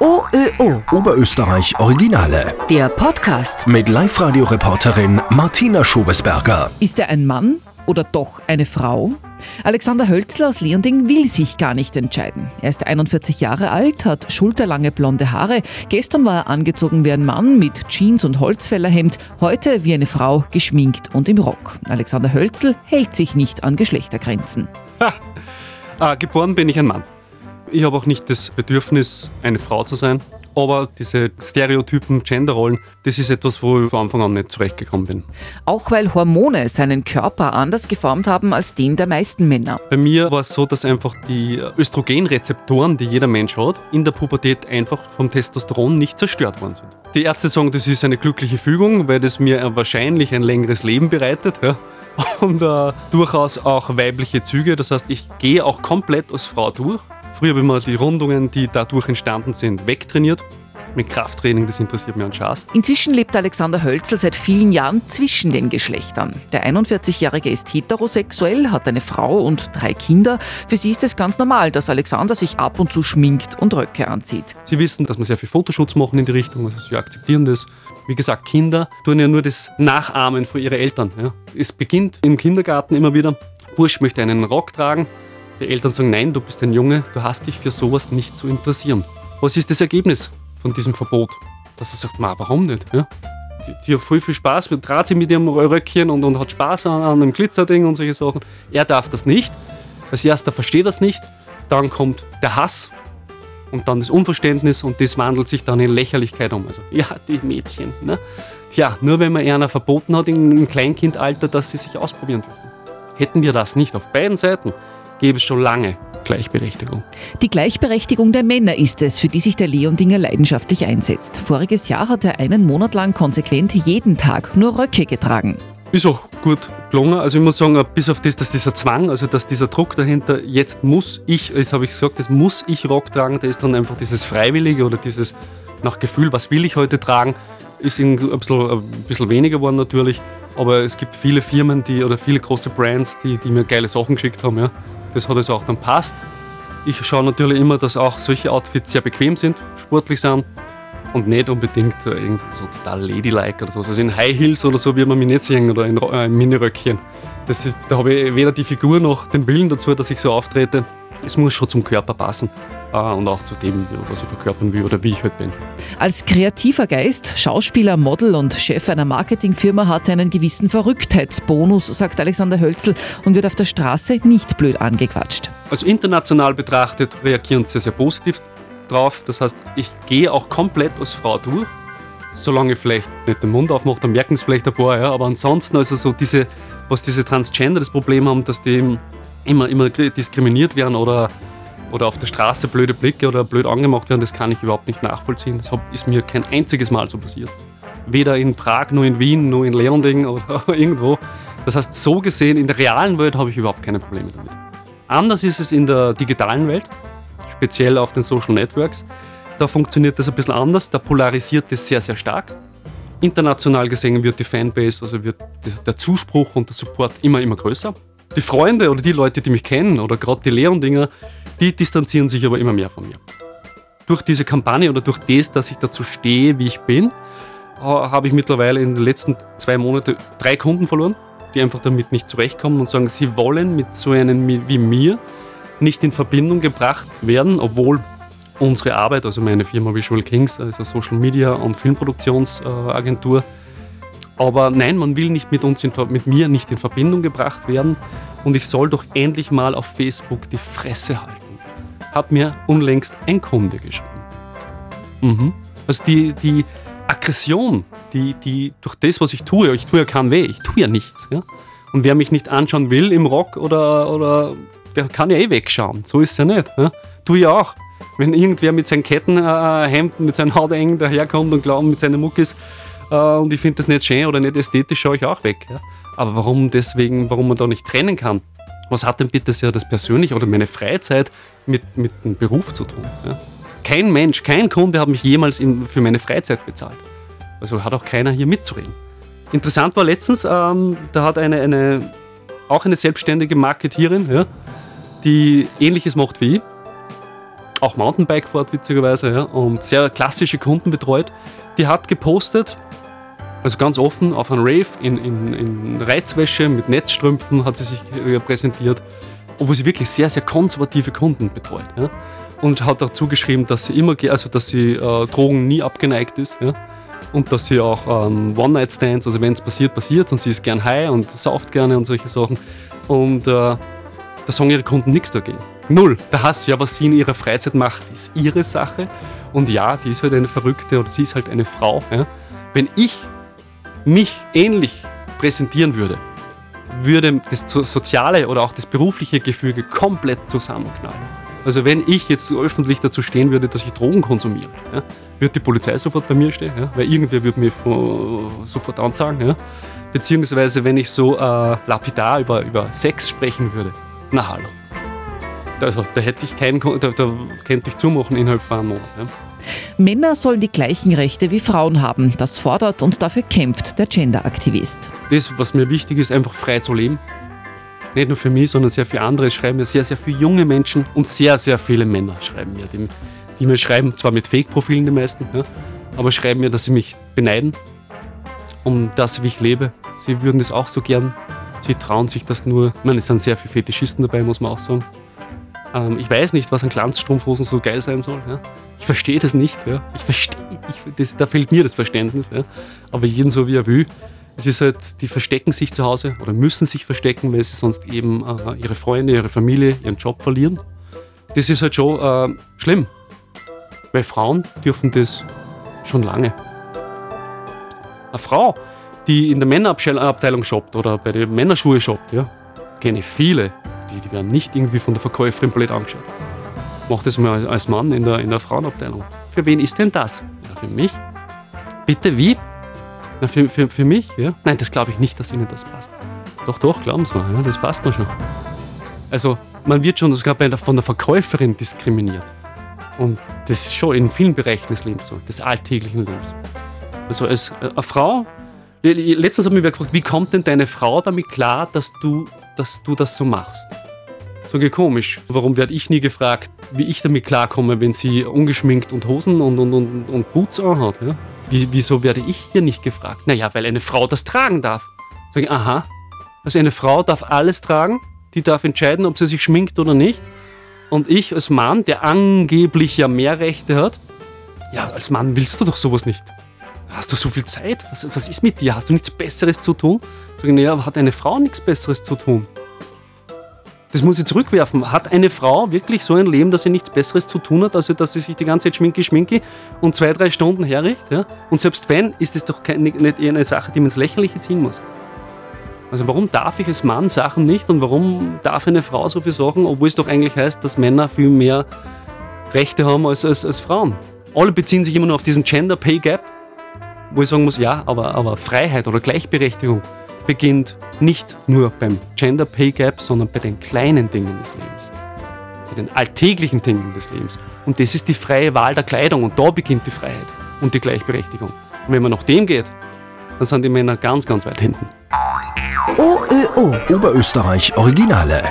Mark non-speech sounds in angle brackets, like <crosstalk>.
OÖO. Oberösterreich Originale. Der Podcast. Mit Live-Radio-Reporterin Martina Schobesberger. Ist er ein Mann oder doch eine Frau? Alexander Hölzler aus Leonding will sich gar nicht entscheiden. Er ist 41 Jahre alt, hat schulterlange blonde Haare. Gestern war er angezogen wie ein Mann mit Jeans und Holzfällerhemd, heute wie eine Frau geschminkt und im Rock. Alexander Hölzl hält sich nicht an Geschlechtergrenzen. Ha. Ah, geboren bin ich ein Mann. Ich habe auch nicht das Bedürfnis, eine Frau zu sein. Aber diese Stereotypen, Genderrollen, das ist etwas, wo ich von Anfang an nicht zurechtgekommen bin. Auch weil Hormone seinen Körper anders geformt haben als den der meisten Männer. Bei mir war es so, dass einfach die Östrogenrezeptoren, die jeder Mensch hat, in der Pubertät einfach vom Testosteron nicht zerstört worden sind. Die Ärzte sagen, das ist eine glückliche Fügung, weil das mir wahrscheinlich ein längeres Leben bereitet. Ja <laughs> und äh, durchaus auch weibliche Züge. Das heißt, ich gehe auch komplett als Frau durch. Früher habe ich mal die Rundungen, die dadurch entstanden sind, wegtrainiert. Mit Krafttraining, das interessiert mich an Schaß. Inzwischen lebt Alexander Hölzel seit vielen Jahren zwischen den Geschlechtern. Der 41-Jährige ist heterosexuell, hat eine Frau und drei Kinder. Für sie ist es ganz normal, dass Alexander sich ab und zu schminkt und Röcke anzieht. Sie wissen, dass wir sehr viel Fotoschutz machen in die Richtung, also sie akzeptieren das. Wie gesagt, Kinder tun ja nur das Nachahmen von ihren Eltern. Ja. Es beginnt im Kindergarten immer wieder, Bursch möchte einen Rock tragen. Die Eltern sagen, nein, du bist ein Junge, du hast dich für sowas nicht zu interessieren. Was ist das Ergebnis von diesem Verbot? Dass er sagt, ma, warum nicht? Ja? Die, die hat voll viel Spaß, dreht sie mit ihrem Röckchen und, und hat Spaß an, an einem Glitzerding und solche Sachen. Er darf das nicht. Als erster versteht das nicht. Dann kommt der Hass, und dann das Unverständnis und das wandelt sich dann in Lächerlichkeit um. Also, ja, die Mädchen. Ne? Tja, nur wenn man einer verboten hat im Kleinkindalter, dass sie sich ausprobieren dürfen. Hätten wir das nicht auf beiden Seiten, gäbe es schon lange Gleichberechtigung. Die Gleichberechtigung der Männer ist es, für die sich der Leondinger leidenschaftlich einsetzt. Voriges Jahr hat er einen Monat lang konsequent jeden Tag nur Röcke getragen. Ist auch gut gelungen. Also ich muss sagen, bis auf das, dass dieser Zwang, also dass dieser Druck dahinter, jetzt muss ich, das habe ich gesagt, jetzt muss ich Rock tragen, da ist dann einfach dieses Freiwillige oder dieses nach Gefühl, was will ich heute tragen, ist ein bisschen, ein bisschen weniger geworden natürlich. Aber es gibt viele Firmen die, oder viele große Brands, die, die mir geile Sachen geschickt haben. Ja. Das hat also auch dann passt. Ich schaue natürlich immer, dass auch solche Outfits sehr bequem sind, sportlich sind und nicht unbedingt so, total ladylike oder so. Also in High Heels oder so wird man mich nicht sehen oder in, äh, in Miniröckchen. Da habe ich weder die Figur noch den Willen dazu, dass ich so auftrete. Es muss schon zum Körper passen äh, und auch zu dem, was ich verkörpern will oder wie ich halt bin. Als kreativer Geist, Schauspieler, Model und Chef einer Marketingfirma hat er einen gewissen Verrücktheitsbonus, sagt Alexander Hölzel und wird auf der Straße nicht blöd angequatscht. Also international betrachtet reagieren sie sehr, sehr positiv drauf. Das heißt, ich gehe auch komplett als Frau durch. Solange ich vielleicht nicht den Mund aufmache, dann merken es vielleicht ein paar. Ja. Aber ansonsten, also so diese, was diese Transgender das Problem haben, dass die immer, immer diskriminiert werden oder, oder auf der Straße blöde Blicke oder blöd angemacht werden, das kann ich überhaupt nicht nachvollziehen. Das ist mir kein einziges Mal so passiert. Weder in Prag, noch in Wien, noch in Leonding oder <laughs> irgendwo. Das heißt, so gesehen, in der realen Welt habe ich überhaupt keine Probleme damit. Anders ist es in der digitalen Welt speziell auf den Social Networks. Da funktioniert das ein bisschen anders, da polarisiert es sehr, sehr stark. International gesehen wird die Fanbase, also wird der Zuspruch und der Support immer, immer größer. Die Freunde oder die Leute, die mich kennen oder gerade die Leondinger, die distanzieren sich aber immer mehr von mir. Durch diese Kampagne oder durch das, dass ich dazu stehe, wie ich bin, habe ich mittlerweile in den letzten zwei Monaten drei Kunden verloren, die einfach damit nicht zurechtkommen und sagen, sie wollen mit so einem wie mir nicht in Verbindung gebracht werden, obwohl unsere Arbeit, also meine Firma Visual Kings, eine Social Media und Filmproduktionsagentur. Aber nein, man will nicht mit uns, in, mit mir nicht in Verbindung gebracht werden und ich soll doch endlich mal auf Facebook die Fresse halten. Hat mir unlängst ein Kunde geschrieben. Mhm. Also die, die Aggression, die, die durch das, was ich tue, ich tue ja keinen weh, ich tue ja nichts. Ja? Und wer mich nicht anschauen will im Rock oder, oder der kann ja eh wegschauen. So ist es ja nicht. Ne? Du ja auch. Wenn irgendwer mit seinen Kettenhemden, mit seinen Hautengen daherkommt und glaubt mit seinen Muckis äh, und ich finde das nicht schön oder nicht ästhetisch, schaue ich auch weg. Ja? Aber warum deswegen, warum man da nicht trennen kann? Was hat denn bitte sehr das persönliche oder meine Freizeit mit, mit dem Beruf zu tun? Ja? Kein Mensch, kein Kunde hat mich jemals in, für meine Freizeit bezahlt. Also hat auch keiner hier mitzureden. Interessant war letztens, ähm, da hat eine, eine, auch eine selbstständige Marketierin, ja, die ähnliches macht wie ich. auch Mountainbike fährt, witzigerweise, ja, und sehr klassische Kunden betreut. Die hat gepostet, also ganz offen, auf einem Rave in, in, in Reizwäsche mit Netzstrümpfen hat sie sich präsentiert, obwohl sie wirklich sehr, sehr konservative Kunden betreut. Ja. Und hat dazu geschrieben, dass sie immer, also dass sie äh, Drogen nie abgeneigt ist. Ja. Und dass sie auch ähm, One-Night-Stands, also wenn es passiert, passiert und sie ist gern high und sauft gerne und solche Sachen. Und äh, da sagen ihre Kunden nichts dagegen. Null. Der Hass, ja, was sie in ihrer Freizeit macht, ist ihre Sache. Und ja, die ist halt eine Verrückte oder sie ist halt eine Frau. Ja. Wenn ich mich ähnlich präsentieren würde, würde das soziale oder auch das berufliche Gefüge komplett zusammenknallen. Also wenn ich jetzt öffentlich dazu stehen würde, dass ich Drogen konsumiere, ja, würde die Polizei sofort bei mir stehen, ja, weil irgendwer würde mir sofort anzeigen. Ja. Beziehungsweise wenn ich so äh, lapidar über, über Sex sprechen würde, na hallo. Also da hätte ich keinen, da, da könnte ich zumachen innerhalb von einem Monat. Ja. Männer sollen die gleichen Rechte wie Frauen haben. Das fordert und dafür kämpft der Genderaktivist. Das, was mir wichtig ist, einfach frei zu leben. Nicht nur für mich, sondern sehr viele andere schreiben mir sehr, sehr viele junge Menschen und sehr, sehr viele Männer schreiben mir. Die, die mir schreiben, zwar mit Fake-Profilen die meisten, ja, aber schreiben mir, dass sie mich beneiden, um das, wie ich lebe. Sie würden das auch so gern. Sie trauen sich das nur. Ich meine, es sind sehr viele Fetischisten dabei, muss man auch sagen. Ähm, ich weiß nicht, was an Glanzstrumpfhosen so geil sein soll. Ja. Ich verstehe das nicht. Ja. Ich verstehe, da fehlt mir das Verständnis. Ja. Aber jeden so wie er will. Es ist halt, die verstecken sich zu Hause oder müssen sich verstecken, weil sie sonst eben äh, ihre Freunde, ihre Familie, ihren Job verlieren. Das ist halt schon äh, schlimm. Weil Frauen dürfen das schon lange. Eine Frau, die in der Männerabteilung shoppt oder bei den Männerschuhe shoppt, ja, kenne ich viele, die, die werden nicht irgendwie von der Verkäuferin blöd angeschaut. Mach das mal als Mann in der, in der Frauenabteilung. Für wen ist denn das? Ja, für mich. Bitte, wie? Na, für, für, für mich? Ja? Nein, das glaube ich nicht, dass Ihnen das passt. Doch, doch, glauben Sie mal, ja, das passt mir schon. Also, man wird schon sogar der, von der Verkäuferin diskriminiert. Und das ist schon in vielen Bereichen des Lebens so, des alltäglichen Lebens. Also, als äh, eine Frau, letztens hat mich gefragt, wie kommt denn deine Frau damit klar, dass du, dass du das so machst? So komisch. Warum werde ich nie gefragt, wie ich damit klarkomme, wenn sie ungeschminkt und Hosen und, und, und, und Boots anhat? Ja? Wie, wieso werde ich hier nicht gefragt? Naja, weil eine Frau das tragen darf. Sag ich, aha. Also eine Frau darf alles tragen, die darf entscheiden, ob sie sich schminkt oder nicht. Und ich als Mann, der angeblich ja mehr Rechte hat, ja, als Mann willst du doch sowas nicht. Hast du so viel Zeit? Was, was ist mit dir? Hast du nichts Besseres zu tun? Sag ich, naja, hat eine Frau nichts Besseres zu tun? Das muss ich zurückwerfen. Hat eine Frau wirklich so ein Leben, dass sie nichts Besseres zu tun hat, als dass sie sich die ganze Zeit schminke, schminke und zwei, drei Stunden herrichtet? Ja? Und selbst wenn, ist das doch kein, nicht eher eine Sache, die man ins Lächerliche ziehen muss. Also warum darf ich als Mann Sachen nicht und warum darf eine Frau so viele Sachen, obwohl es doch eigentlich heißt, dass Männer viel mehr Rechte haben als, als, als Frauen? Alle beziehen sich immer nur auf diesen Gender Pay Gap, wo ich sagen muss, ja, aber, aber Freiheit oder Gleichberechtigung beginnt nicht nur beim Gender Pay Gap, sondern bei den kleinen Dingen des Lebens. Bei den alltäglichen Dingen des Lebens. Und das ist die freie Wahl der Kleidung und da beginnt die Freiheit und die Gleichberechtigung. Und wenn man nach dem geht, dann sind die Männer ganz, ganz weit hinten. OÖO Oberösterreich Originale.